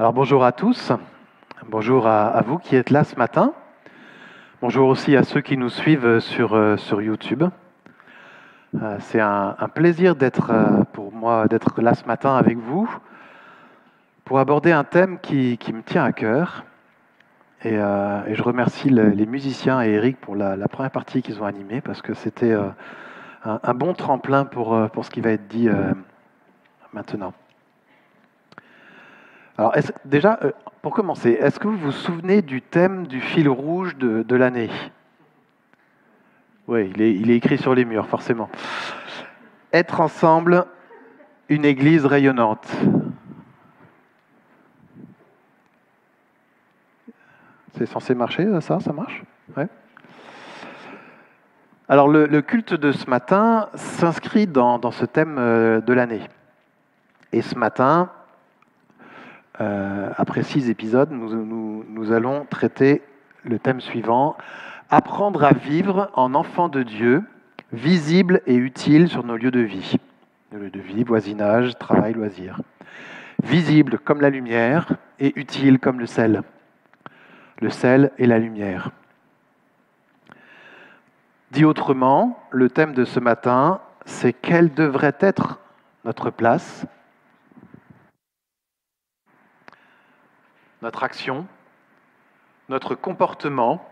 Alors bonjour à tous, bonjour à, vous qui êtes là ce matin, bonjour aussi à ceux qui nous suivent sur, euh, YouTube. Euh, c'est un, plaisir d'être euh, pour moi d'être là ce matin avec vous pour aborder un thème qui, me tient à cœur. Et, je remercie les musiciens et Eric pour la, première partie qu'ils ont animée parce que c'était un, bon tremplin pour ce qui va être dit maintenant. Alors, déjà, euh, pour commencer, est-ce que vous vous souvenez du thème du fil rouge de, l'année? Oui, il est, écrit sur les murs, forcément. Être ensemble, une église rayonnante. C'est censé marcher, ça? Ça marche? Ouais. Alors, le, culte de ce matin s'inscrit dans, dans, ce thème euh, de l'année. Et ce matin, euh, après six épisodes, nous, allons traiter le thème suivant, apprendre à vivre en enfant de Dieu, visible et utile sur nos lieux de vie. Nos lieux de vie, voisinage, travail, loisir. Visible comme la lumière et utile comme le sel. Le sel et la lumière. Dit autrement, le thème de ce matin, c'est quelle devrait être notre place notre action, notre comportement,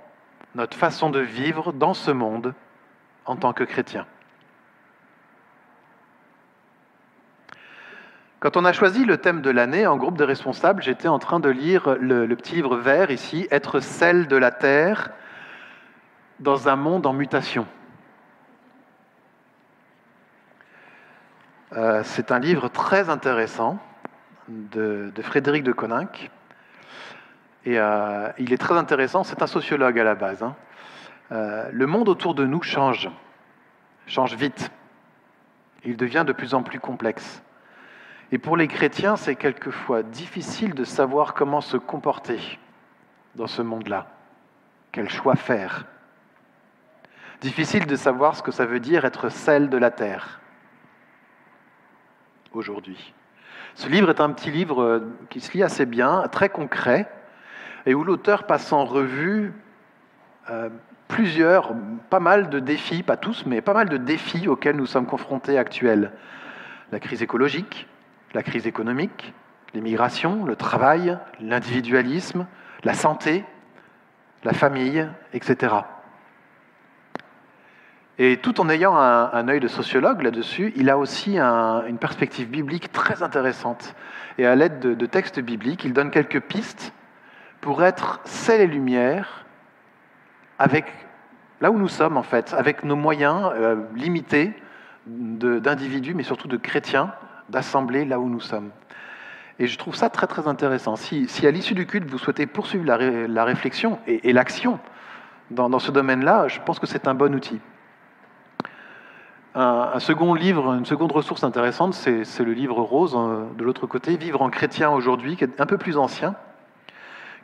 notre façon de vivre dans ce monde en tant que chrétien. Quand on a choisi le thème de l'année en groupe de responsables, j'étais en train de lire le, petit livre vert ici, Être celle de la terre dans un monde en mutation. Euh, c'est un livre très intéressant de, de Frédéric de Coninck et euh, il est très intéressant, c'est un sociologue à la base. Hein. Euh, le monde autour de nous change, change vite. Il devient de plus en plus complexe. Et pour les chrétiens, c'est quelquefois difficile de savoir comment se comporter dans ce monde-là. Quel choix faire? Difficile de savoir ce que ça veut dire être celle de la terre aujourd'hui. Ce livre est un petit livre euh, qui se lit assez bien, très concret, et où l'auteur passe en revue euh, plusieurs, pas mal de défis, pas tous, mais pas mal de défis auxquels nous sommes confrontés actuels. La crise écologique, la crise économique, l'immigration, le travail, l'individualisme, la santé, la famille, etc. Et tout en ayant un, œil de sociologue là-dessus, il a aussi une perspective biblique très intéressante. Et à l'aide de, de, textes bibliques, il donne quelques pistes pour être sel et lumière avec là où nous sommes en fait, avec nos moyens euh, limités d'individus, mais surtout de chrétiens, d'assembler là où nous sommes. Et je trouve ça très très intéressant. Si, à l'issue du culte, vous souhaitez poursuivre la, réflexion et, l'action dans, ce domaine-là, je pense que c'est un bon outil. Un, second livre, une seconde ressource intéressante, c'est le livre rose euh, de l'autre côté, Vivre en chrétien aujourd'hui, qui est un peu plus ancien,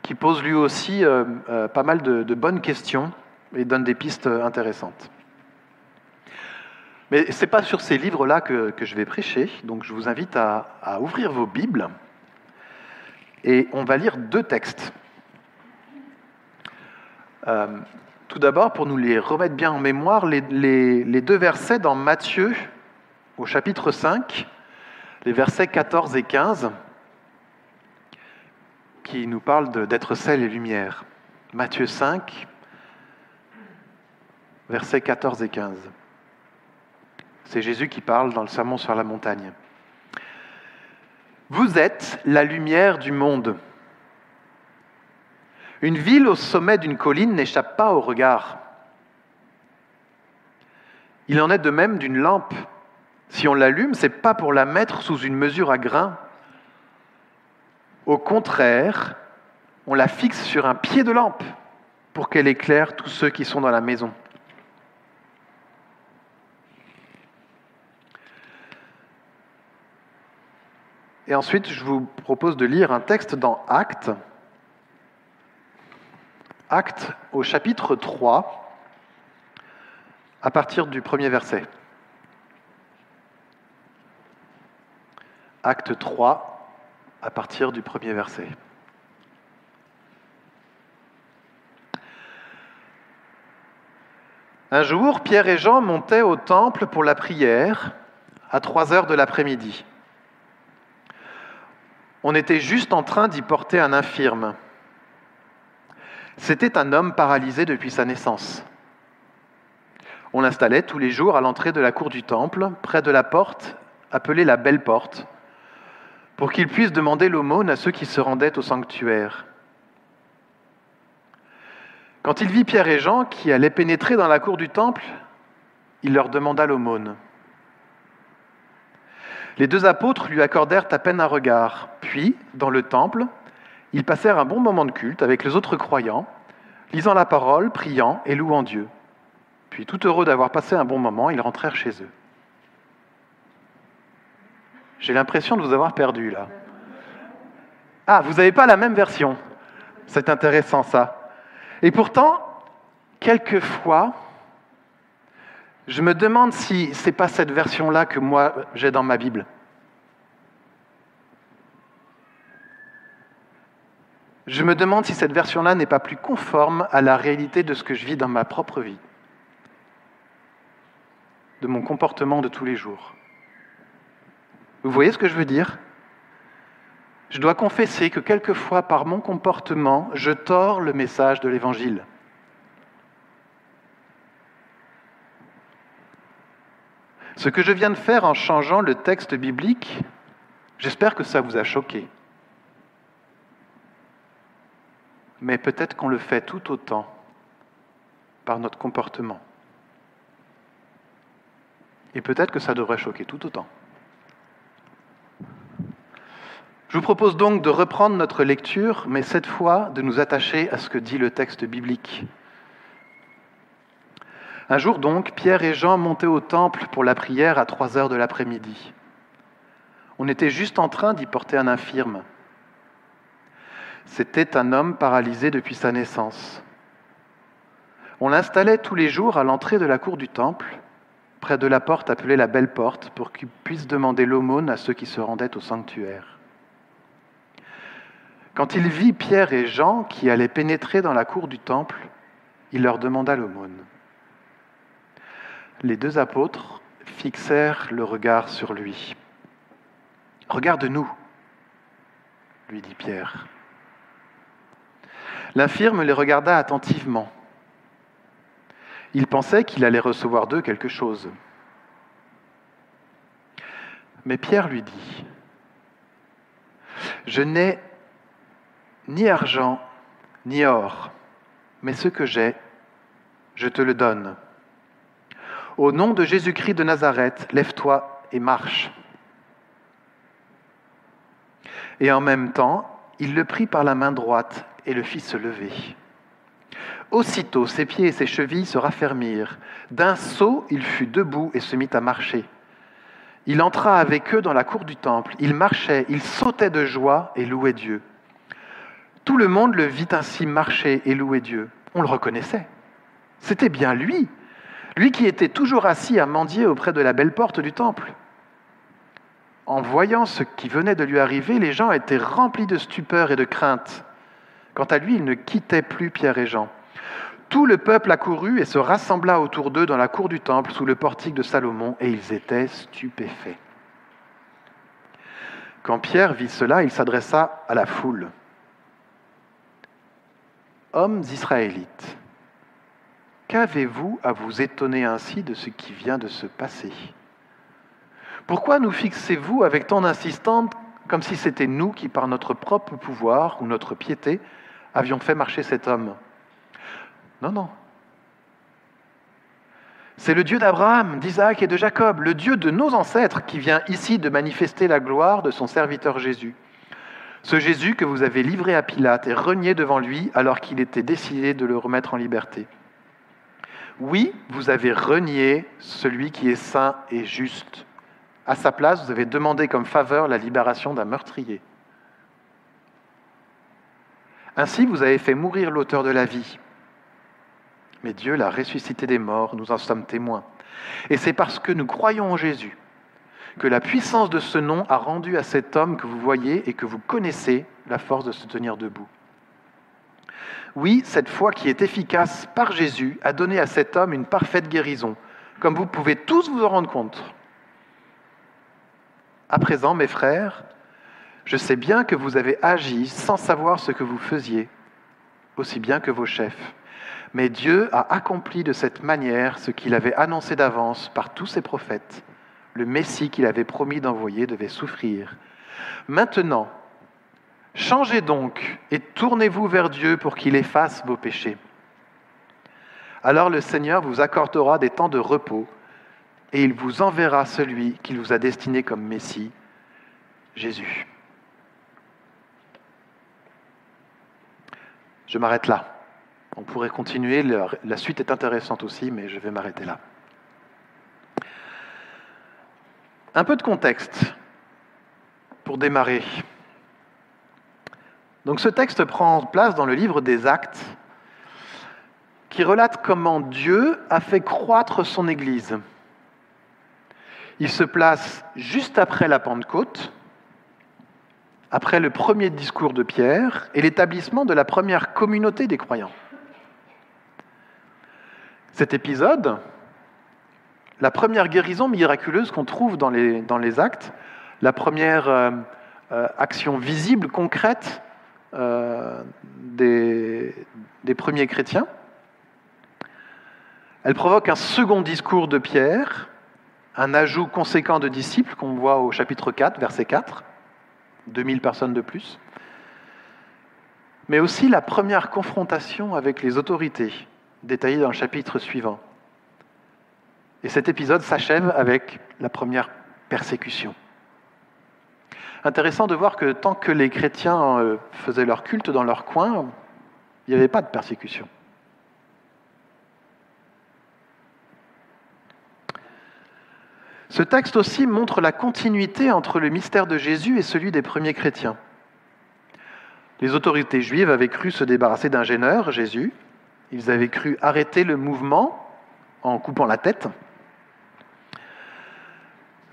qui pose lui aussi euh, euh, pas mal de, bonnes questions et donne des pistes intéressantes. Mais ce n'est pas sur ces livres-là que, je vais prêcher, donc je vous invite à, ouvrir vos Bibles et on va lire deux textes. Euh, tout d'abord, pour nous les remettre bien en mémoire, les, les, deux versets dans Matthieu au chapitre 5, les versets 14 et 15 qui nous parle d'être sel et lumière. Matthieu 5, versets 14 et 15. C'est Jésus qui parle dans le sermon sur la montagne. Vous êtes la lumière du monde. Une ville au sommet d'une colline n'échappe pas au regard. Il en est de même d'une lampe. Si on l'allume, ce n'est pas pour la mettre sous une mesure à grains, au contraire, on la fixe sur un pied de lampe pour qu'elle éclaire tous ceux qui sont dans la maison. Et ensuite, je vous propose de lire un texte dans Actes, Actes au chapitre 3, à partir du premier verset. Acte 3, à partir du premier verset. Un jour, Pierre et Jean montaient au temple pour la prière à 3 heures de l'après-midi. On était juste en train d'y porter un infirme. C'était un homme paralysé depuis sa naissance. On l'installait tous les jours à l'entrée de la cour du temple, près de la porte, appelée la Belle Porte, pour qu'il puisse demander l'aumône à ceux qui se rendaient au sanctuaire. Quand il vit Pierre et Jean qui allaient pénétrer dans la cour du temple, il leur demanda l'aumône. Les deux apôtres lui accordèrent à peine un regard, puis, dans le temple, ils passèrent un bon moment de culte avec les autres croyants, lisant la parole, priant et louant Dieu. Puis, tout heureux d'avoir passé un bon moment, ils rentrèrent chez eux. J'ai l'impression de vous avoir perdu là. Ah, vous n'avez pas la même version. C'est intéressant ça. Et pourtant, quelquefois, je me demande si ce n'est pas cette version-là que moi j'ai dans ma Bible. Je me demande si cette version-là n'est pas plus conforme à la réalité de ce que je vis dans ma propre vie, de mon comportement de tous les jours. Vous voyez ce que je veux dire? Je dois confesser que quelquefois, par mon comportement, je tords le message de l'Évangile. Ce que je viens de faire en changeant le texte biblique, j'espère que ça vous a choqué. Mais peut-être qu'on le fait tout autant par notre comportement. Et peut-être que ça devrait choquer tout autant. Je vous propose donc de reprendre notre lecture, mais cette fois de nous attacher à ce que dit le texte biblique. Un jour donc, Pierre et Jean montaient au temple pour la prière à trois heures de l'après-midi. On était juste en train d'y porter un infirme. C'était un homme paralysé depuis sa naissance. On l'installait tous les jours à l'entrée de la cour du temple, près de la porte appelée la Belle Porte, pour qu'il puisse demander l'aumône à ceux qui se rendaient au sanctuaire. Quand il vit Pierre et Jean qui allaient pénétrer dans la cour du temple, il leur demanda l'aumône. Les deux apôtres fixèrent le regard sur lui. Regarde-nous, lui dit Pierre. L'infirme les regarda attentivement. Il pensait qu'il allait recevoir d'eux quelque chose. Mais Pierre lui dit, Je n'ai ni argent, ni or, mais ce que j'ai, je te le donne. Au nom de Jésus-Christ de Nazareth, lève-toi et marche. Et en même temps, il le prit par la main droite et le fit se lever. Aussitôt, ses pieds et ses chevilles se raffermirent. D'un saut, il fut debout et se mit à marcher. Il entra avec eux dans la cour du temple. Il marchait, il sautait de joie et louait Dieu. Tout le monde le vit ainsi marcher et louer Dieu. On le reconnaissait. C'était bien lui, lui qui était toujours assis à mendier auprès de la belle porte du temple. En voyant ce qui venait de lui arriver, les gens étaient remplis de stupeur et de crainte. Quant à lui, il ne quittait plus Pierre et Jean. Tout le peuple accourut et se rassembla autour d'eux dans la cour du temple sous le portique de Salomon, et ils étaient stupéfaits. Quand Pierre vit cela, il s'adressa à la foule. Hommes israélites, qu'avez-vous à vous étonner ainsi de ce qui vient de se passer? Pourquoi nous fixez-vous avec tant d'insistance comme si c'était nous qui, par notre propre pouvoir ou notre piété, avions fait marcher cet homme? Non, non. C'est le Dieu d'Abraham, d'Isaac et de Jacob, le Dieu de nos ancêtres qui vient ici de manifester la gloire de son serviteur Jésus. Ce Jésus que vous avez livré à Pilate et renié devant lui alors qu'il était décidé de le remettre en liberté. Oui, vous avez renié celui qui est saint et juste. À sa place, vous avez demandé comme faveur la libération d'un meurtrier. Ainsi, vous avez fait mourir l'auteur de la vie. Mais Dieu l'a ressuscité des morts, nous en sommes témoins. Et c'est parce que nous croyons en Jésus que la puissance de ce nom a rendu à cet homme que vous voyez et que vous connaissez la force de se tenir debout. Oui, cette foi qui est efficace par Jésus a donné à cet homme une parfaite guérison, comme vous pouvez tous vous en rendre compte. À présent, mes frères, je sais bien que vous avez agi sans savoir ce que vous faisiez, aussi bien que vos chefs. Mais Dieu a accompli de cette manière ce qu'il avait annoncé d'avance par tous ses prophètes. Le Messie qu'il avait promis d'envoyer devait souffrir. Maintenant, changez donc et tournez-vous vers Dieu pour qu'il efface vos péchés. Alors le Seigneur vous accordera des temps de repos et il vous enverra celui qu'il vous a destiné comme Messie, Jésus. Je m'arrête là. On pourrait continuer, la suite est intéressante aussi, mais je vais m'arrêter là. Un peu de contexte pour démarrer. Donc ce texte prend place dans le livre des Actes qui relate comment Dieu a fait croître son Église. Il se place juste après la Pentecôte, après le premier discours de Pierre et l'établissement de la première communauté des croyants. Cet épisode, la première guérison miraculeuse qu'on trouve dans les, actes, la première euh, euh, action visible, concrète euh, des, des premiers chrétiens, elle provoque un second discours de Pierre, un ajout conséquent de disciples qu'on voit au chapitre 4, verset 4, 2000 personnes de plus, mais aussi la première confrontation avec les autorités, détaillée dans le chapitre suivant. Et cet épisode s'achève avec la première persécution. Intéressant de voir que tant que les chrétiens euh, faisaient leur culte dans leur coin, il n'y avait pas de persécution. Ce texte aussi montre la continuité entre le mystère de Jésus et celui des premiers chrétiens. Les autorités juives avaient cru se débarrasser d'un gêneur, Jésus. Ils avaient cru arrêter le mouvement en coupant la tête.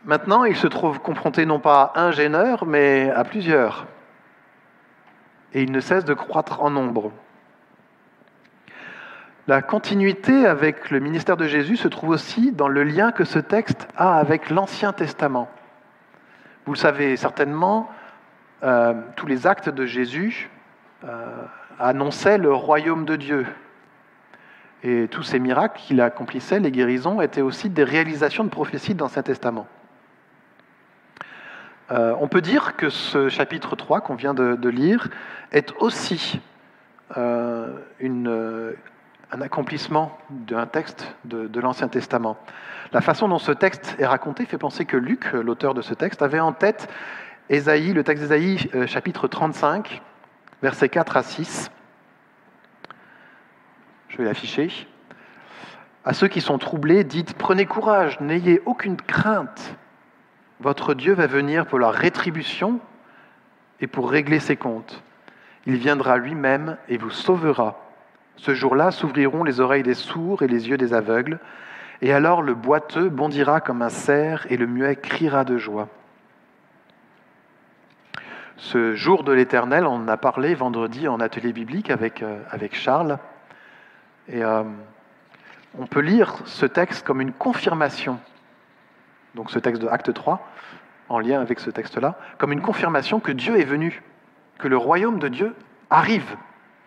Maintenant, ils se trouvent confrontés non pas à un gêneur, mais à plusieurs. Et ils ne cessent de croître en nombre. La continuité avec le ministère de Jésus se trouve aussi dans le lien que ce texte a avec l'Ancien Testament. Vous le savez certainement, euh, tous les actes de Jésus euh, annonçaient le royaume de Dieu. Et tous ces miracles qu'il accomplissait, les guérisons, étaient aussi des réalisations de prophéties de l'Ancien Testament. Euh, on peut dire que ce chapitre 3 qu'on vient de, lire est aussi une, un accomplissement d'un texte de, l'Ancien Testament. La façon dont ce texte est raconté fait penser que Luc, l'auteur de ce texte, avait en tête Ésaïe, le texte d'Ésaïe, euh, chapitre 35, versets 4 à 6. Je vais l'afficher. À ceux qui sont troublés, dites Prenez courage, n'ayez aucune crainte. Votre Dieu va venir pour leur rétribution et pour régler ses comptes. Il viendra lui-même et vous sauvera ce jour-là s'ouvriront les oreilles des sourds et les yeux des aveugles, et alors le boiteux bondira comme un cerf et le muet criera de joie. Ce jour de l'Éternel, on en a parlé vendredi en atelier biblique avec, euh, Charles. Et euh, on peut lire ce texte comme une confirmation, donc ce texte de Acte 3, en lien avec ce texte-là, comme une confirmation que Dieu est venu, que le royaume de Dieu arrive,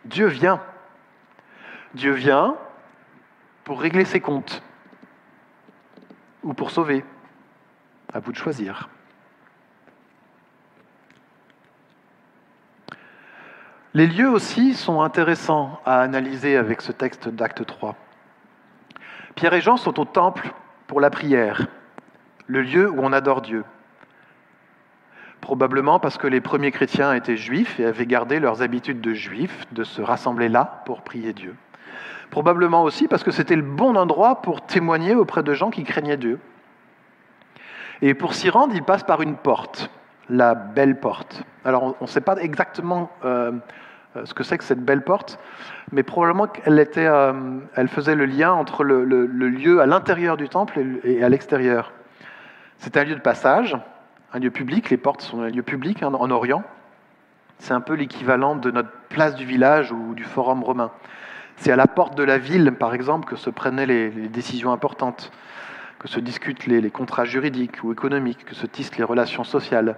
Dieu vient. Dieu vient pour régler ses comptes ou pour sauver. À vous de choisir. Les lieux aussi sont intéressants à analyser avec ce texte d'acte 3. Pierre et Jean sont au temple pour la prière, le lieu où on adore Dieu. Probablement parce que les premiers chrétiens étaient juifs et avaient gardé leurs habitudes de juifs de se rassembler là pour prier Dieu. Probablement aussi parce que c'était le bon endroit pour témoigner auprès de gens qui craignaient Dieu. Et pour s'y rendre, il passe par une porte, la belle porte. Alors on ne sait pas exactement euh, ce que c'est que cette belle porte, mais probablement qu'elle euh, faisait le lien entre le, lieu à l'intérieur du temple et à l'extérieur. C'est un lieu de passage, un lieu public, les portes sont un lieu public hein, en Orient. C'est un peu l'équivalent de notre place du village ou du forum romain. C'est à la porte de la ville, par exemple, que se prenaient les, décisions importantes, que se discutent les, contrats juridiques ou économiques, que se tissent les relations sociales.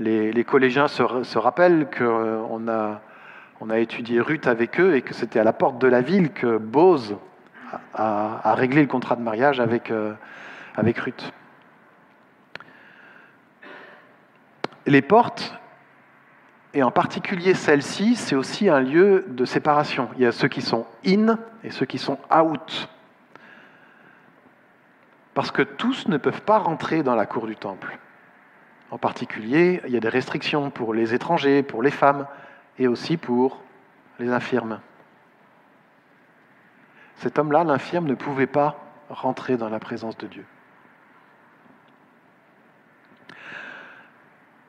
Les, collégiens se, rappellent qu'on a, on a étudié Ruth avec eux et que c'était à la porte de la ville que Bose a, réglé le contrat de mariage avec, euh, avec Ruth. Les portes, et en particulier celle-ci, c'est aussi un lieu de séparation. Il y a ceux qui sont in et ceux qui sont out. Parce que tous ne peuvent pas rentrer dans la cour du temple. En particulier, il y a des restrictions pour les étrangers, pour les femmes et aussi pour les infirmes. Cet homme-là, l'infirme, ne pouvait pas rentrer dans la présence de Dieu.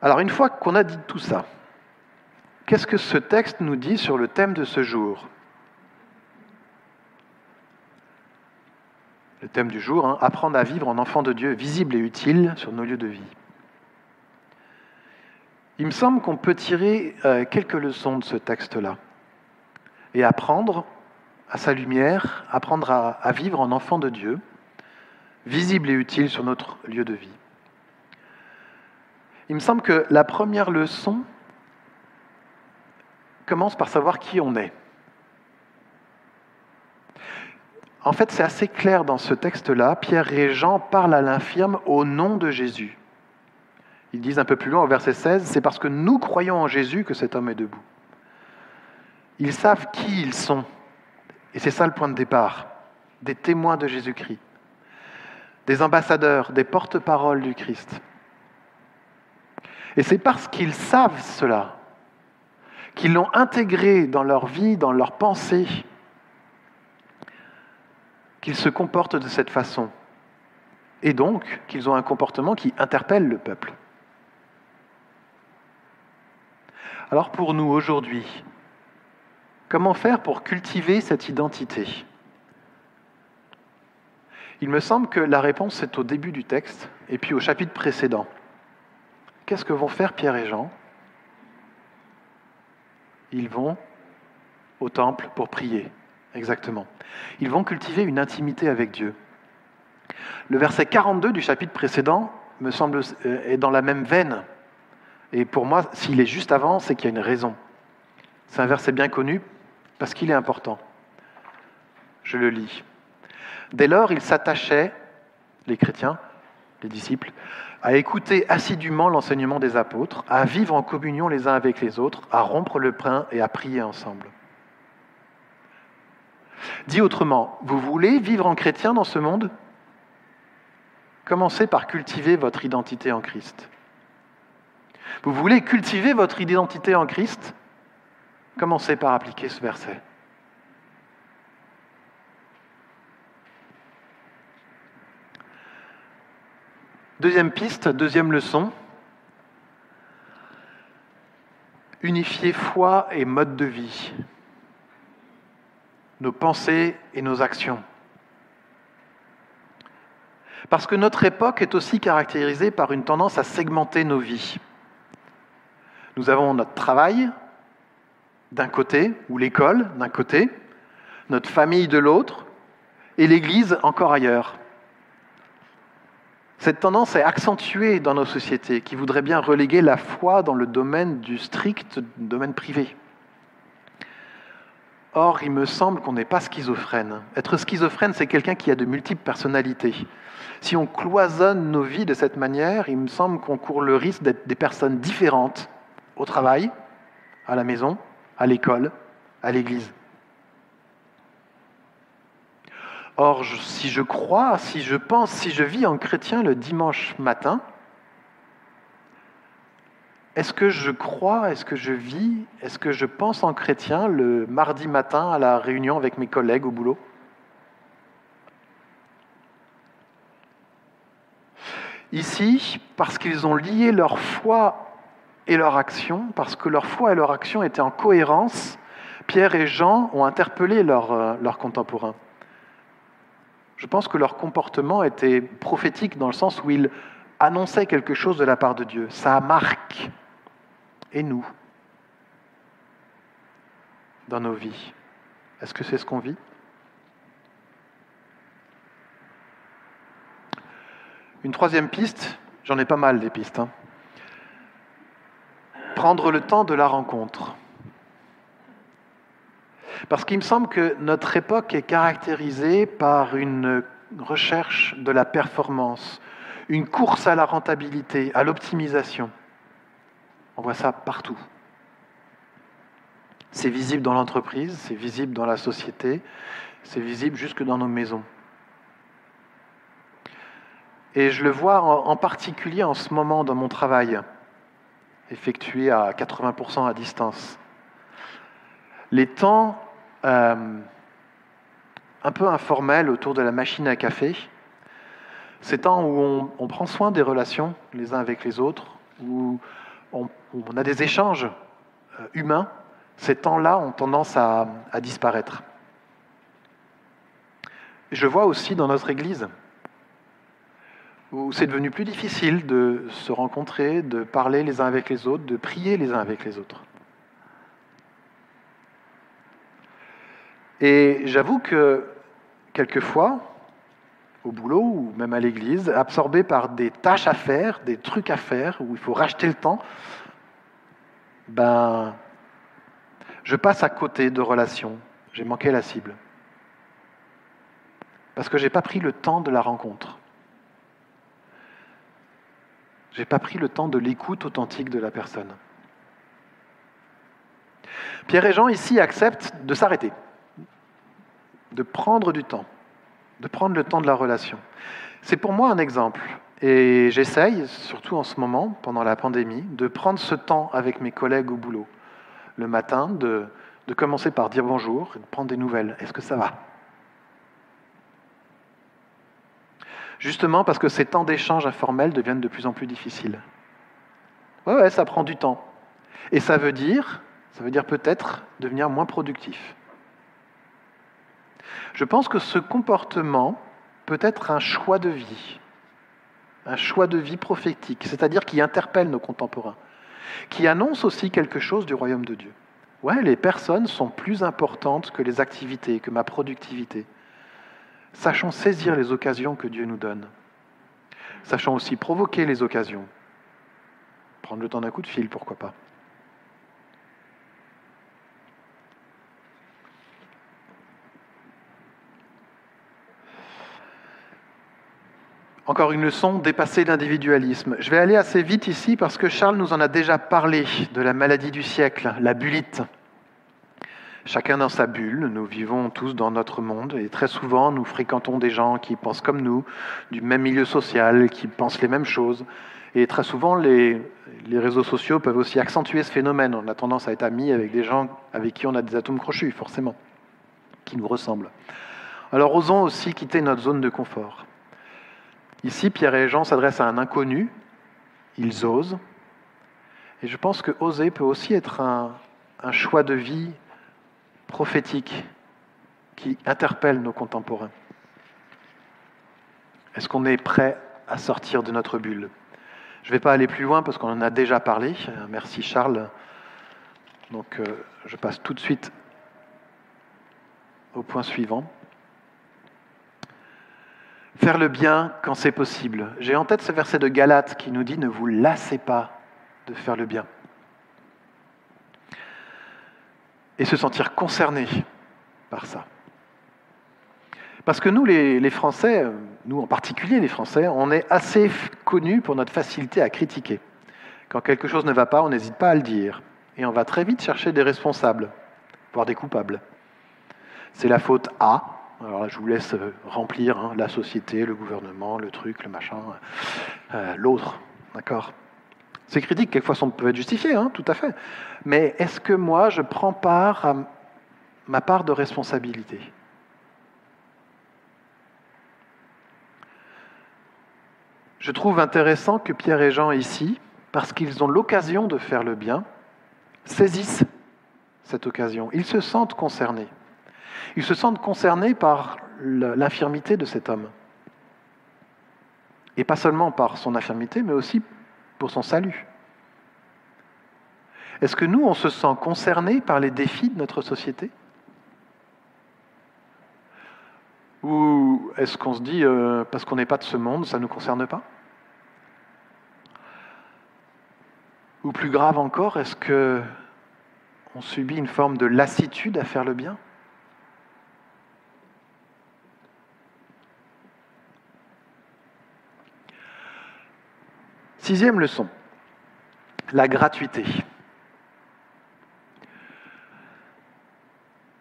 Alors une fois qu'on a dit tout ça, qu'est-ce que ce texte nous dit sur le thème de ce jour? Le thème du jour, hein, apprendre à vivre en enfant de Dieu visible et utile sur nos lieux de vie. Il me semble qu'on peut tirer euh, quelques leçons de ce texte-là et apprendre à sa lumière, apprendre à vivre en enfant de Dieu, visible et utile sur notre lieu de vie. Il me semble que la première leçon commence par savoir qui on est. En fait, c'est assez clair dans ce texte-là. Pierre et Jean parlent à l'infirme au nom de Jésus. Ils disent un peu plus loin au verset 16, c'est parce que nous croyons en Jésus que cet homme est debout. Ils savent qui ils sont. Et c'est ça le point de départ. Des témoins de Jésus-Christ. Des ambassadeurs, des porte-paroles du Christ. Et c'est parce qu'ils savent cela, qu'ils l'ont intégré dans leur vie, dans leur pensée, qu'ils se comportent de cette façon. Et donc qu'ils ont un comportement qui interpelle le peuple. Alors pour nous aujourd'hui, comment faire pour cultiver cette identité? Il me semble que la réponse est au début du texte et puis au chapitre précédent qu'est-ce que vont faire Pierre et Jean? Ils vont au temple pour prier, exactement. Ils vont cultiver une intimité avec Dieu. Le verset 42 du chapitre précédent me semble euh, est dans la même veine. Et pour moi, s'il est juste avant, c'est qu'il y a une raison. C'est un verset bien connu parce qu'il est important. Je le lis. Dès lors, ils s'attachaient, les chrétiens, les disciples, à écouter assidûment l'enseignement des apôtres, à vivre en communion les uns avec les autres, à rompre le pain et à prier ensemble. Dit autrement, vous voulez vivre en chrétien dans ce monde? Commencez par cultiver votre identité en Christ. Vous voulez cultiver votre identité en Christ? Commencez par appliquer ce verset. Deuxième piste, deuxième leçon. Unifier foi et mode de vie, nos pensées et nos actions. Parce que notre époque est aussi caractérisée par une tendance à segmenter nos vies. Nous avons notre travail d'un côté, ou l'école d'un côté, notre famille de l'autre, et l'Église encore ailleurs. Cette tendance est accentuée dans nos sociétés qui voudraient bien reléguer la foi dans le domaine du strict domaine privé. Or, il me semble qu'on n'est pas schizophrène. Être schizophrène, c'est quelqu'un qui a de multiples personnalités. Si on cloisonne nos vies de cette manière, il me semble qu'on court le risque d'être des personnes différentes au travail, à la maison, à l'école, à l'église. Or, si je crois, si je pense, si je vis en chrétien le dimanche matin, est-ce que je crois, est-ce que je vis, est-ce que je pense en chrétien le mardi matin à la réunion avec mes collègues au boulot? Ici, parce qu'ils ont lié leur foi et leur action, parce que leur foi et leur action étaient en cohérence, Pierre et Jean ont interpellé leurs euh, contemporains. Je pense que leur comportement était prophétique dans le sens où ils annonçaient quelque chose de la part de Dieu. Ça marque. Et nous Dans nos vies Est-ce que c'est ce qu'on vit? Une troisième piste, j'en ai pas mal des pistes. Hein. Prendre le temps de la rencontre. Parce qu'il me semble que notre époque est caractérisée par une recherche de la performance, une course à la rentabilité, à l'optimisation. On voit ça partout. C'est visible dans l'entreprise, c'est visible dans la société, c'est visible jusque dans nos maisons. Et je le vois en particulier en ce moment dans mon travail, effectué à 80% à distance. Les temps euh, un peu informel autour de la machine à café. Ces temps où on, prend soin des relations les uns avec les autres, où on, a des échanges euh, humains, ces temps-là ont tendance à, à disparaître. Je vois aussi dans notre Église où c'est devenu plus difficile de se rencontrer, de parler les uns avec les autres, de prier les uns avec les autres. Et j'avoue que quelquefois, au boulot ou même à l'église, absorbé par des tâches à faire, des trucs à faire, où il faut racheter le temps, ben, je passe à côté de relations. J'ai manqué la cible. Parce que je n'ai pas pris le temps de la rencontre. Je n'ai pas pris le temps de l'écoute authentique de la personne. Pierre et Jean ici acceptent de s'arrêter de prendre du temps, de prendre le temps de la relation. C'est pour moi un exemple. Et j'essaye, surtout en ce moment, pendant la pandémie, de prendre ce temps avec mes collègues au boulot. Le matin, de, commencer par dire bonjour et de prendre des nouvelles. Est-ce que ça va? Justement parce que ces temps d'échange informels deviennent de plus en plus difficiles. Ouais, ouais, ça prend du temps. Et ça veut dire, ça veut dire peut-être devenir moins productif. Je pense que ce comportement peut être un choix de vie, un choix de vie prophétique, c'est-à-dire qui interpelle nos contemporains, qui annonce aussi quelque chose du royaume de Dieu. Ouais, les personnes sont plus importantes que les activités, que ma productivité. Sachons saisir les occasions que Dieu nous donne. Sachons aussi provoquer les occasions. Prendre le temps d'un coup de fil, pourquoi pas. Encore une leçon, dépasser l'individualisme. Je vais aller assez vite ici parce que Charles nous en a déjà parlé de la maladie du siècle, la bullite. Chacun dans sa bulle, nous vivons tous dans notre monde et très souvent nous fréquentons des gens qui pensent comme nous, du même milieu social, qui pensent les mêmes choses. Et très souvent, les, les réseaux sociaux peuvent aussi accentuer ce phénomène. On a tendance à être amis avec des gens avec qui on a des atomes crochus, forcément, qui nous ressemblent. Alors osons aussi quitter notre zone de confort. Ici, Pierre et Jean s'adressent à un inconnu, ils osent. Et je pense que oser peut aussi être un, choix de vie prophétique qui interpelle nos contemporains. Est-ce qu'on est prêt à sortir de notre bulle? Je ne vais pas aller plus loin parce qu'on en a déjà parlé. Merci Charles. Donc euh, je passe tout de suite au point suivant. Faire le bien quand c'est possible. J'ai en tête ce verset de Galate qui nous dit ne vous lassez pas de faire le bien. Et se sentir concerné par ça. Parce que nous, les, Français, nous en particulier les Français, on est assez connus pour notre facilité à critiquer. Quand quelque chose ne va pas, on n'hésite pas à le dire. Et on va très vite chercher des responsables, voire des coupables. C'est la faute à, alors là, je vous laisse euh, remplir hein, la société, le gouvernement, le truc, le machin, euh, l'autre. D'accord? Ces critiques, quelquefois, sont, peuvent être justifiées, hein, tout à fait. Mais est-ce que moi, je prends part à ma part de responsabilité? Je trouve intéressant que Pierre et Jean, ici, parce qu'ils ont l'occasion de faire le bien, saisissent cette occasion. Ils se sentent concernés. Ils se sentent concernés par l'infirmité de cet homme. Et pas seulement par son infirmité, mais aussi pour son salut. Est-ce que nous, on se sent concernés par les défis de notre société? Ou est-ce qu'on se dit, euh, parce qu'on n'est pas de ce monde, ça ne nous concerne pas? Ou plus grave encore, est-ce que on subit une forme de lassitude à faire le bien? Sixième leçon, la gratuité.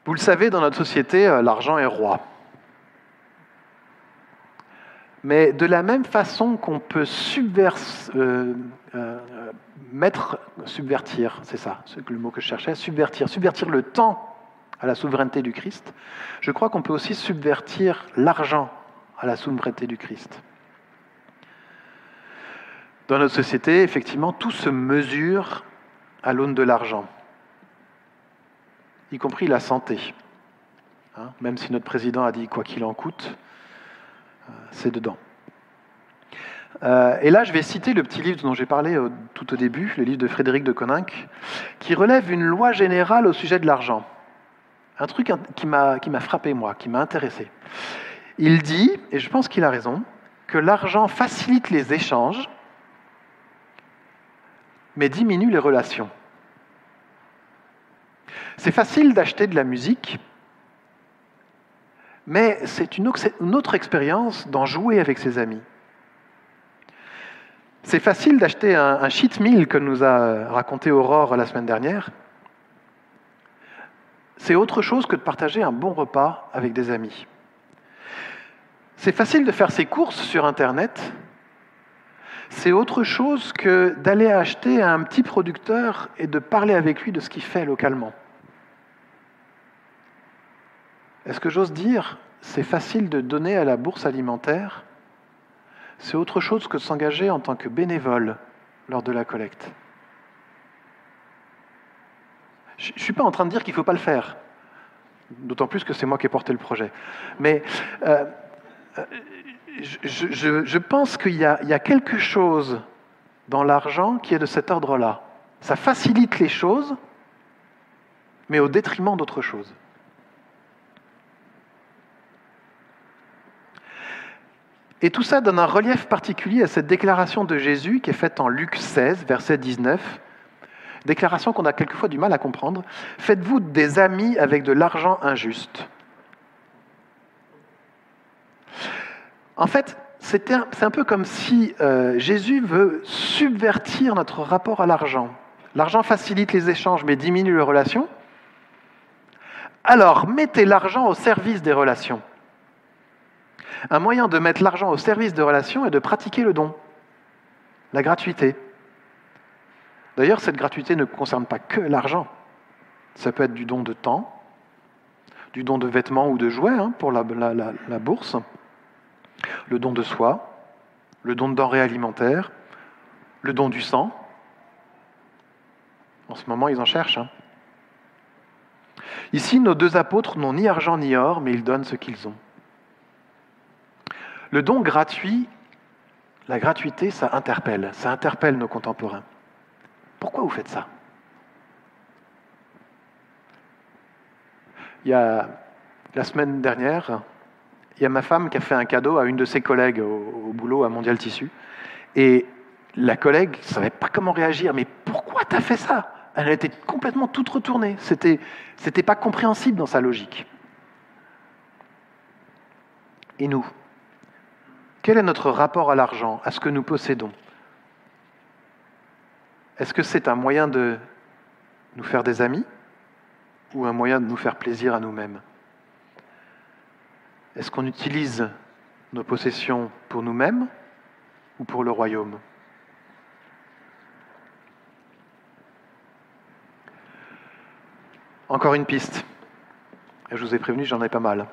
Vous le savez, dans notre société, euh, l'argent est roi. Mais de la même façon qu'on peut euh, euh, subvertir, c'est ça, le mot que je cherchais, subvertir, subvertir le temps à la souveraineté du Christ, je crois qu'on peut aussi subvertir l'argent à la souveraineté du Christ. Dans notre société, effectivement, tout se mesure à l'aune de l'argent, y compris la santé. Hein, même si notre président a dit quoi qu'il en coûte, euh, c'est dedans. Euh, et là, je vais citer le petit livre dont j'ai parlé tout au début, le livre de Frédéric de Coninck, qui relève une loi générale au sujet de l'argent. Un truc qui m'a frappé, moi, qui m'a intéressé. Il dit, et je pense qu'il a raison, que l'argent facilite les échanges, mais diminue les relations. C'est facile d'acheter de la musique, mais c'est une autre expérience d'en jouer avec ses amis. C'est facile d'acheter un, cheat meal que nous a raconté Aurore la semaine dernière. C'est autre chose que de partager un bon repas avec des amis. C'est facile de faire ses courses sur Internet. C'est autre chose que d'aller acheter un petit producteur et de parler avec lui de ce qu'il fait localement. Est-ce que j'ose dire, c'est facile de donner à la bourse alimentaire? C'est autre chose que de s'engager en tant que bénévole lors de la collecte. Je ne suis pas en train de dire qu'il ne faut pas le faire, d'autant plus que c'est moi qui ai porté le projet. Mais euh, je, pense qu'il y, a quelque chose dans l'argent qui est de cet ordre-là. Ça facilite les choses, mais au détriment d'autres choses. Et tout ça donne un relief particulier à cette déclaration de Jésus qui est faite en Luc 16, verset 19. Déclaration qu'on a quelquefois du mal à comprendre. Faites-vous des amis avec de l'argent injuste. En fait, c'est un, peu comme si euh, Jésus veut subvertir notre rapport à l'argent. L'argent facilite les échanges mais diminue les relations. Alors mettez l'argent au service des relations. Un moyen de mettre l'argent au service de relations est de pratiquer le don, la gratuité. D'ailleurs, cette gratuité ne concerne pas que l'argent. Ça peut être du don de temps, du don de vêtements ou de jouets hein, pour la, bourse, le don de soi, le don de denrées alimentaires, le don du sang. En ce moment, ils en cherchent. Hein. Ici, nos deux apôtres n'ont ni argent ni or, mais ils donnent ce qu'ils ont. Le don gratuit, la gratuité, ça interpelle, ça interpelle nos contemporains. Pourquoi vous faites ça? Il y a la semaine dernière, il y a ma femme qui a fait un cadeau à une de ses collègues au, boulot à Mondial Tissu. Et la collègue ne savait pas comment réagir. Mais pourquoi tu as fait ça? Elle était complètement toute retournée. C'était, c'était pas compréhensible dans sa logique. Et nous? Quel est notre rapport à l'argent, à ce que nous possédons? Est-ce que c'est un moyen de nous faire des amis ou un moyen de nous faire plaisir à nous-mêmes? Est-ce qu'on utilise nos possessions pour nous-mêmes ou pour le royaume? Encore une piste. je vous ai prévenu, j'en ai pas mal.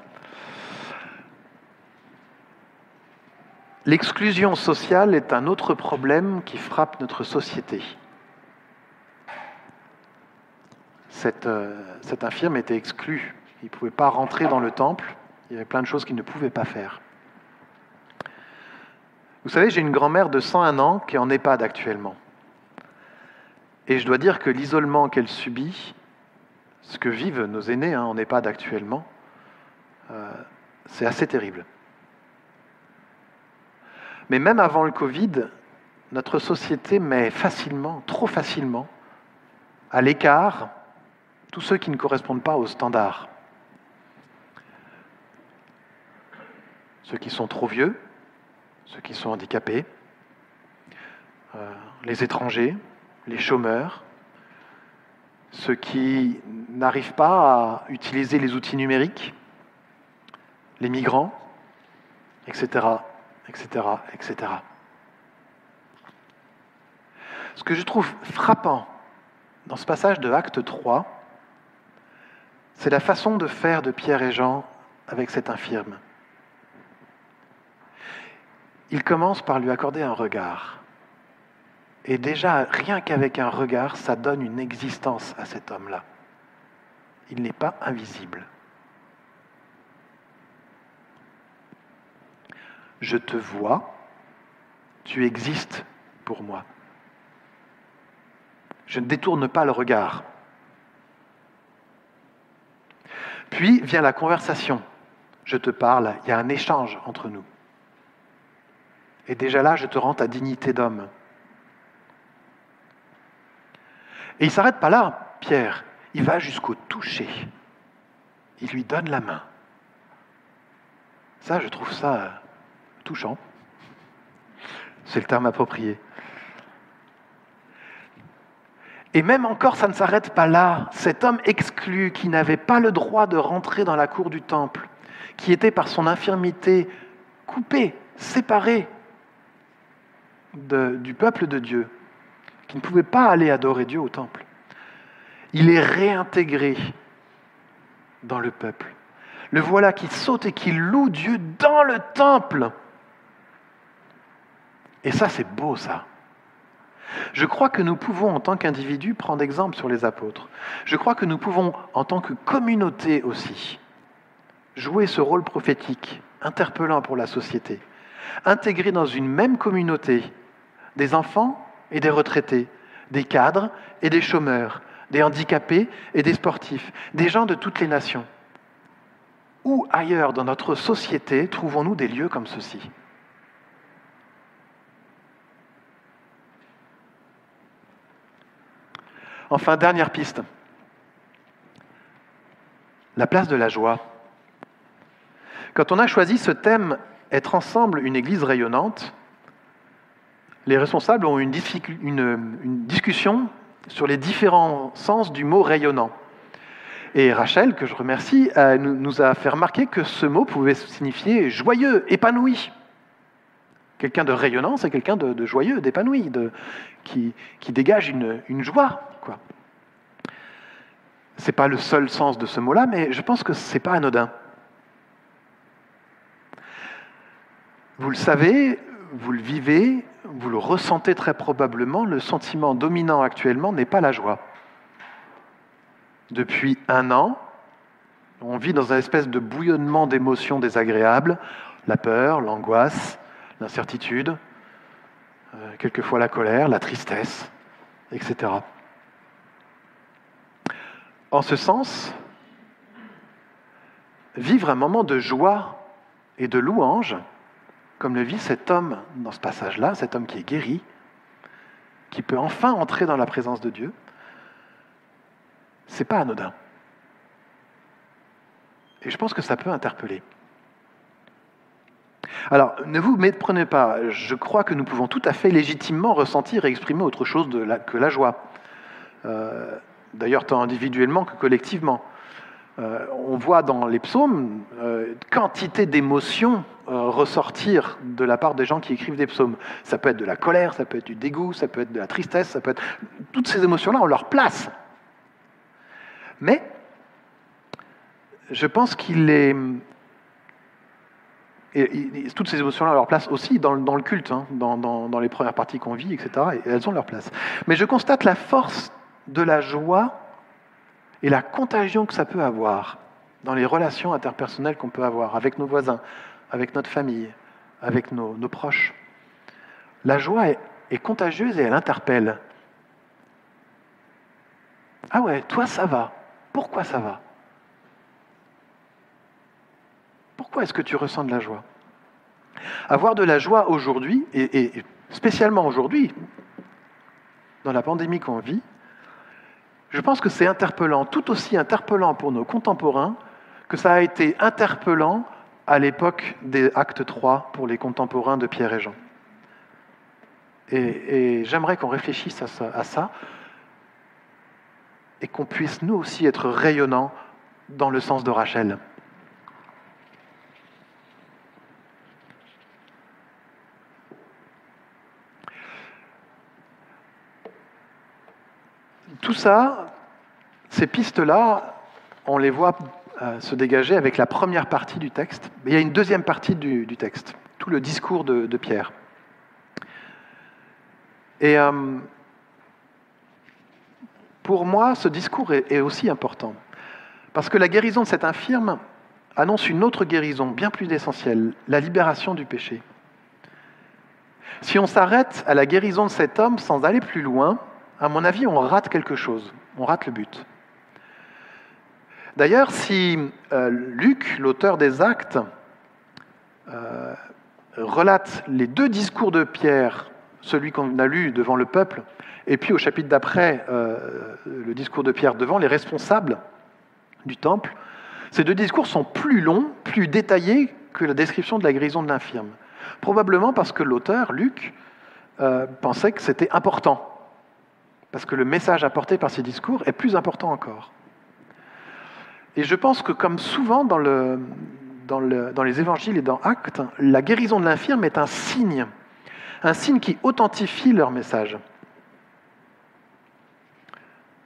L'exclusion sociale est un autre problème qui frappe notre société. Cet, euh, infirme était exclu. Il ne pouvait pas rentrer dans le temple Il y avait plein de choses qu'il ne pouvait pas faire. Vous savez, j'ai une grand-mère de 101 ans qui est en EHPAD actuellement. Et je dois dire que l'isolement qu'elle subit, ce que vivent nos aînés hein, en EHPAD actuellement, euh, c'est assez terrible. Mais même avant le Covid, notre société met facilement, trop facilement, à l'écart tous ceux qui ne correspondent pas aux standards. Ceux qui sont trop vieux, ceux qui sont handicapés, euh, les étrangers, les chômeurs, ceux qui n'arrivent pas à utiliser les outils numériques, les migrants, etc., etc., etc. Ce que je trouve frappant dans ce passage de Acte 3, c'est la façon de faire de Pierre et Jean avec cet infirme. Il commence par lui accorder un regard. Et déjà, rien qu'avec un regard, ça donne une existence à cet homme-là. Il n'est pas invisible. Je te vois, tu existes pour moi. Je ne détourne pas le regard. Puis vient la conversation. Je te parle, il y a un échange entre nous. Et déjà là, je te rends ta dignité d'homme. Et il ne s'arrête pas là, Pierre. Il va jusqu'au toucher. Il lui donne la main. Ça, je trouve ça euh, touchant. C'est le terme approprié. Et même encore, ça ne s'arrête pas là. Cet homme exclu, qui n'avait pas le droit de rentrer dans la cour du temple, qui était par son infirmité coupé, séparé du peuple de Dieu, qui ne pouvait pas aller adorer Dieu au temple, il est réintégré dans le peuple. Le voilà qui saute et qui loue Dieu dans le temple. Et ça, c'est beau, ça. Je crois que nous pouvons, en tant qu'individus, prendre exemple sur les apôtres. Je crois que nous pouvons, en tant que communauté aussi, jouer ce rôle prophétique, interpellant pour la société, intégrer dans une même communauté des enfants et des retraités, des cadres et des chômeurs, des handicapés et des sportifs, des gens de toutes les nations. Où ailleurs dans notre société trouvons-nous des lieux comme ceci Enfin, dernière piste. La place de la joie. Quand on a choisi ce thème, être ensemble une église rayonnante, les responsables ont une, une, discussion sur les différents sens du mot rayonnant. Et Rachel, que je remercie, nous a fait remarquer que ce mot pouvait signifier joyeux, épanoui. Quelqu'un de rayonnant, c'est quelqu'un de, joyeux, d'épanoui, qui, qui, dégage une, une joie. Ce n'est pas le seul sens de ce mot-là, mais je pense que ce n'est pas anodin. Vous le savez, vous le vivez, vous le ressentez très probablement, le sentiment dominant actuellement n'est pas la joie. Depuis un an, on vit dans une espèce de bouillonnement d'émotions désagréables, la peur, l'angoisse, l'incertitude, euh, quelquefois la colère, la tristesse, etc. En ce sens, vivre un moment de joie et de louange, comme le vit cet homme dans ce passage-là, cet homme qui est guéri, qui peut enfin entrer dans la présence de Dieu, c'est pas anodin. Et je pense que ça peut interpeller. Alors, ne vous méprenez pas, je crois que nous pouvons tout à fait légitimement ressentir et exprimer autre chose que la joie. Euh, d'ailleurs tant individuellement que collectivement. Euh, on voit dans les psaumes euh, quantité d'émotions euh, ressortir de la part des gens qui écrivent des psaumes. Ça peut être de la colère, ça peut être du dégoût, ça peut être de la tristesse, ça peut être... Toutes ces émotions-là ont leur place. Mais je pense qu'il est... Toutes ces émotions-là ont leur place aussi dans, le culte, hein, dans, dans les premières parties qu'on vit, etc. Et elles ont leur place. Mais je constate la force de la joie et la contagion que ça peut avoir dans les relations interpersonnelles qu'on peut avoir avec nos voisins, avec notre famille, avec nos, proches. La joie est contagieuse et elle interpelle. Ah ouais, toi ça va. Pourquoi ça va? Pourquoi est-ce que tu ressens de la joie? Avoir de la joie aujourd'hui, et, spécialement aujourd'hui, dans la pandémie qu'on vit, je pense que c'est interpellant, tout aussi interpellant pour nos contemporains que ça a été interpellant à l'époque des actes 3 pour les contemporains de Pierre et Jean. Et, j'aimerais qu'on réfléchisse à ça, et qu'on puisse nous aussi être rayonnants dans le sens de Rachel. Tout ça, ces pistes-là, on les voit euh, se dégager avec la première partie du texte. Mais il y a une deuxième partie du, texte, tout le discours de, Pierre. Et euh, pour moi, ce discours est, aussi important. Parce que la guérison de cet infirme annonce une autre guérison bien plus essentielle, la libération du péché. Si on s'arrête à la guérison de cet homme sans aller plus loin, à mon avis, on rate quelque chose, on rate le but. D'ailleurs, si euh, Luc, l'auteur des actes, euh, relate les deux discours de Pierre, celui qu'on a lu devant le peuple et puis au chapitre d'après, euh, le discours de Pierre devant les responsables du temple, ces deux discours sont plus longs, plus détaillés que la description de la guérison de l'infirme. Probablement parce que l'auteur, Luc, pensait que c'était important, parce que le message apporté par ces discours est plus important encore. Et je pense que comme souvent dans, le, dans, le, dans les évangiles et dans Actes, la guérison de l'infirme est un signe, un signe qui authentifie leur message.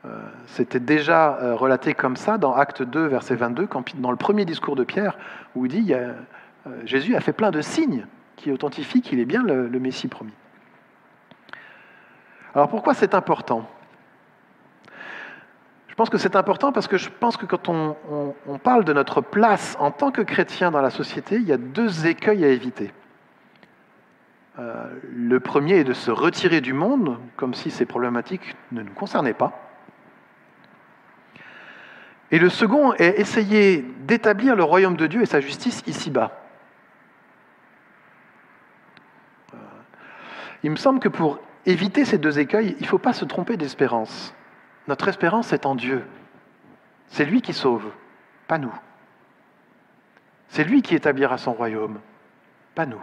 Euh, c'était déjà euh, relaté comme ça dans Acte 2, verset 22, dans le premier discours de Pierre, où il dit euh, Jésus a fait plein de signes qui authentifient qu'il est bien le, Messie promis. Alors pourquoi c'est important? Je pense que c'est important parce que je pense que quand on, parle de notre place en tant que chrétien dans la société, il y a deux écueils à éviter. le premier est de se retirer du monde, comme si ces problématiques ne nous concernaient pas. Et le second est essayer d'établir le royaume de Dieu et sa justice ici-bas. Euh, il me semble que pour éviter ces deux écueils, il ne faut pas se tromper d'espérance. Notre espérance est en Dieu. C'est lui qui sauve, pas nous. C'est lui qui établira son royaume, pas nous.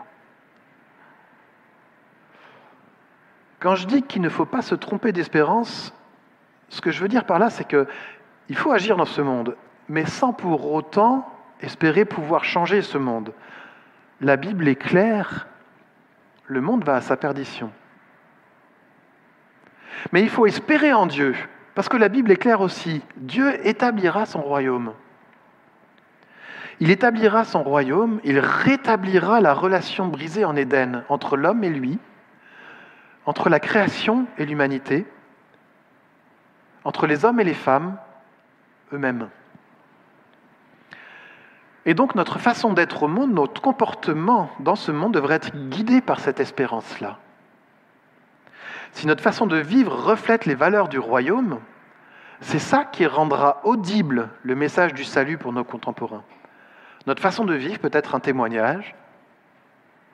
Quand je dis qu'il ne faut pas se tromper d'espérance, ce que je veux dire par là, c'est que il faut agir dans ce monde, mais sans pour autant espérer pouvoir changer ce monde. La Bible est claire, le monde va à sa perdition. Mais il faut espérer en Dieu, parce que la Bible est claire aussi. Dieu établira son royaume. Il établira son royaume, il rétablira la relation brisée en Éden entre l'homme et lui, entre la création et l'humanité, entre les hommes et les femmes, eux-mêmes. Et donc notre façon d'être au monde, notre comportement dans ce monde devrait être guidé par cette espérance-là. Si notre façon de vivre reflète les valeurs du royaume, c'est ça qui rendra audible le message du salut pour nos contemporains. Notre façon de vivre peut être un témoignage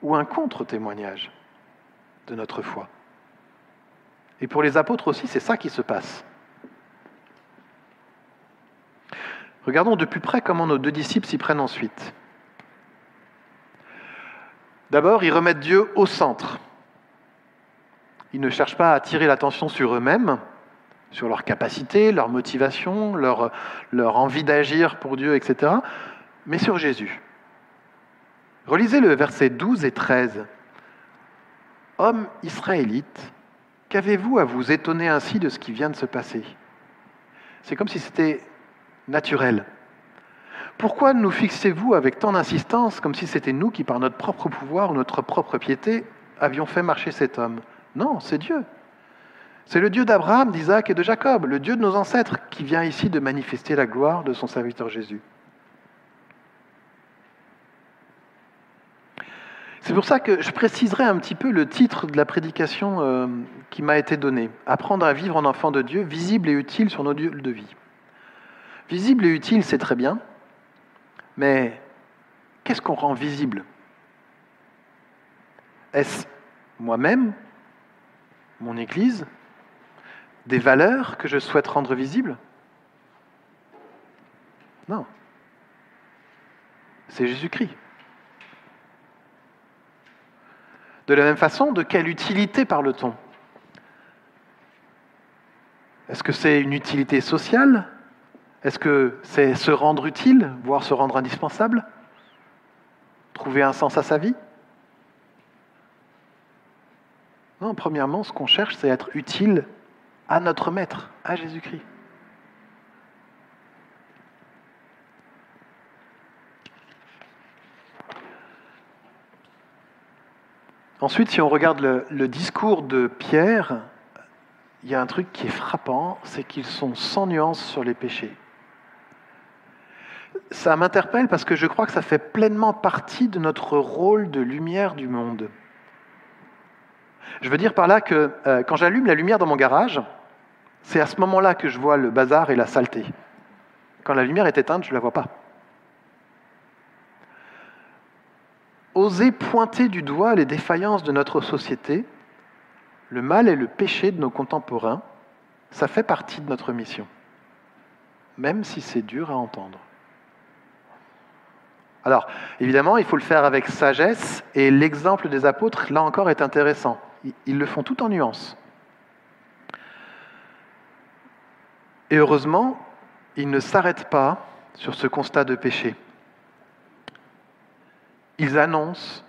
ou un contre-témoignage de notre foi. Et pour les apôtres aussi, c'est ça qui se passe. Regardons de plus près comment nos deux disciples s'y prennent ensuite. D'abord, ils remettent Dieu au centre. Ils ne cherchent pas à attirer l'attention sur eux-mêmes, sur leur capacité, leur motivation, leur, leur envie d'agir pour Dieu, etc., mais sur Jésus. Relisez le verset 12 et 13. Homme israélite, qu'avez-vous à vous étonner ainsi de ce qui vient de se passer? C'est comme si c'était naturel. Pourquoi nous fixez-vous avec tant d'insistance comme si c'était nous qui, par notre propre pouvoir ou notre propre piété, avions fait marcher cet homme? Non, c'est Dieu. C'est le Dieu d'Abraham, d'Isaac et de Jacob, le Dieu de nos ancêtres, qui vient ici de manifester la gloire de son serviteur Jésus. C'est pour ça que je préciserai un petit peu le titre de la prédication euh, qui m'a été donnée. Apprendre à vivre en enfant de Dieu, visible et utile sur nos lieux de vie. Visible et utile, c'est très bien, mais qu'est-ce qu'on rend visible? Est-ce moi-même? Mon Église, des valeurs que je souhaite rendre visibles? Non. C'est Jésus-Christ. De la même façon, de quelle utilité parle-t-on? Est-ce que c'est une utilité sociale? Est-ce que c'est se rendre utile, voire se rendre indispensable? Trouver un sens à sa vie? Non, premièrement, ce qu'on cherche, c'est être utile à notre Maître, à Jésus-Christ. Ensuite, si on regarde le, discours de Pierre, il y a un truc qui est frappant, c'est qu'ils sont sans nuance sur les péchés. Ça m'interpelle parce que je crois que ça fait pleinement partie de notre rôle de lumière du monde. Je veux dire par là que euh, quand j'allume la lumière dans mon garage, c'est à ce moment-là que je vois le bazar et la saleté. Quand la lumière est éteinte, je ne la vois pas. oser pointer du doigt les défaillances de notre société, le mal et le péché de nos contemporains, ça fait partie de notre mission, même si c'est dur à entendre. Alors, évidemment, il faut le faire avec sagesse, et l'exemple des apôtres, là encore, est intéressant. Ils le font tout en nuances. Et heureusement, ils ne s'arrêtent pas sur ce constat de péché ils annoncent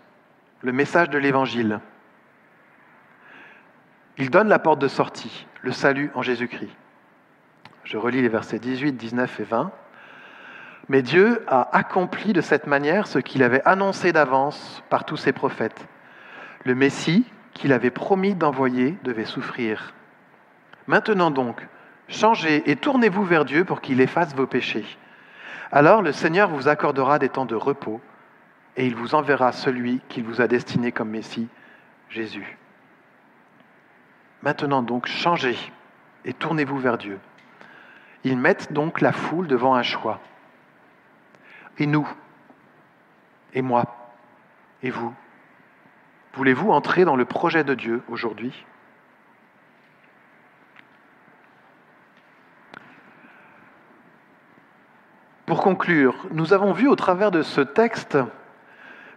le message de l'Évangile. Ils donnent la porte de sortie, le salut en Jésus-Christ. Je relis les versets 18, 19 et 20. Mais Dieu a accompli de cette manière ce qu'il avait annoncé d'avance par tous ses prophètes. Le Messie qu'il avait promis d'envoyer devait souffrir. Maintenant donc, changez et tournez-vous vers Dieu pour qu'il efface vos péchés. Alors le Seigneur vous accordera des temps de repos et il vous enverra celui qu'il vous a destiné comme Messie, Jésus. Maintenant donc, changez et tournez-vous vers Dieu. Ils mettent donc la foule devant un choix. Et nous, et moi, et vous, voulez-vous entrer dans le projet de Dieu aujourd'hui? Pour conclure, nous avons vu au travers de ce texte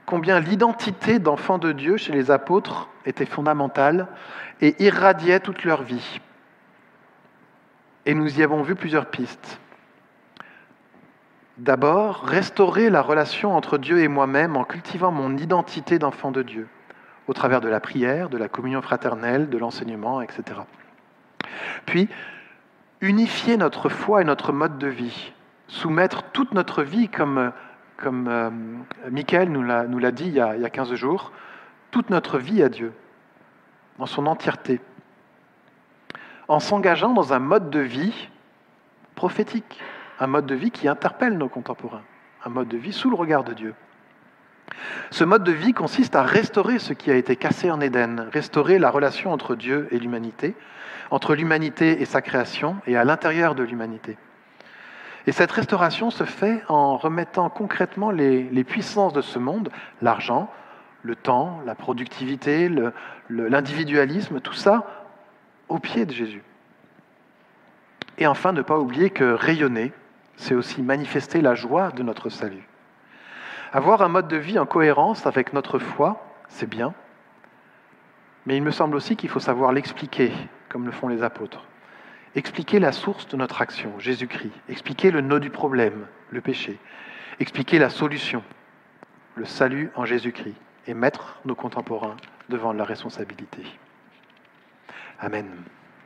combien l'identité d'enfant de Dieu chez les apôtres était fondamentale et irradiait toute leur vie. Et nous y avons vu plusieurs pistes. D'abord, restaurer la relation entre Dieu et moi-même en cultivant mon identité d'enfant de Dieu, au travers de la prière, de la communion fraternelle, de l'enseignement, etc. Puis, unifier notre foi et notre mode de vie, soumettre toute notre vie comme comme euh, Michael nous l'a dit il y, a, il y a 15 jours, toute notre vie à Dieu, dans son entièreté, en s'engageant dans un mode de vie prophétique, un mode de vie qui interpelle nos contemporains, un mode de vie sous le regard de Dieu. Ce mode de vie consiste à restaurer ce qui a été cassé en Éden, restaurer la relation entre Dieu et l'humanité, entre l'humanité et sa création, et à l'intérieur de l'humanité. Et cette restauration se fait en remettant concrètement les, puissances de ce monde, l'argent, le temps, la productivité, l'individualisme, tout ça au pied de Jésus. Et enfin, ne pas oublier que rayonner, c'est aussi manifester la joie de notre salut. Avoir un mode de vie en cohérence avec notre foi, c'est bien, mais il me semble aussi qu'il faut savoir l'expliquer, comme le font les apôtres. Expliquer la source de notre action, Jésus-Christ. Expliquer le nœud du problème, le péché. Expliquer la solution, le salut en Jésus-Christ. Et mettre nos contemporains devant la responsabilité. Amen.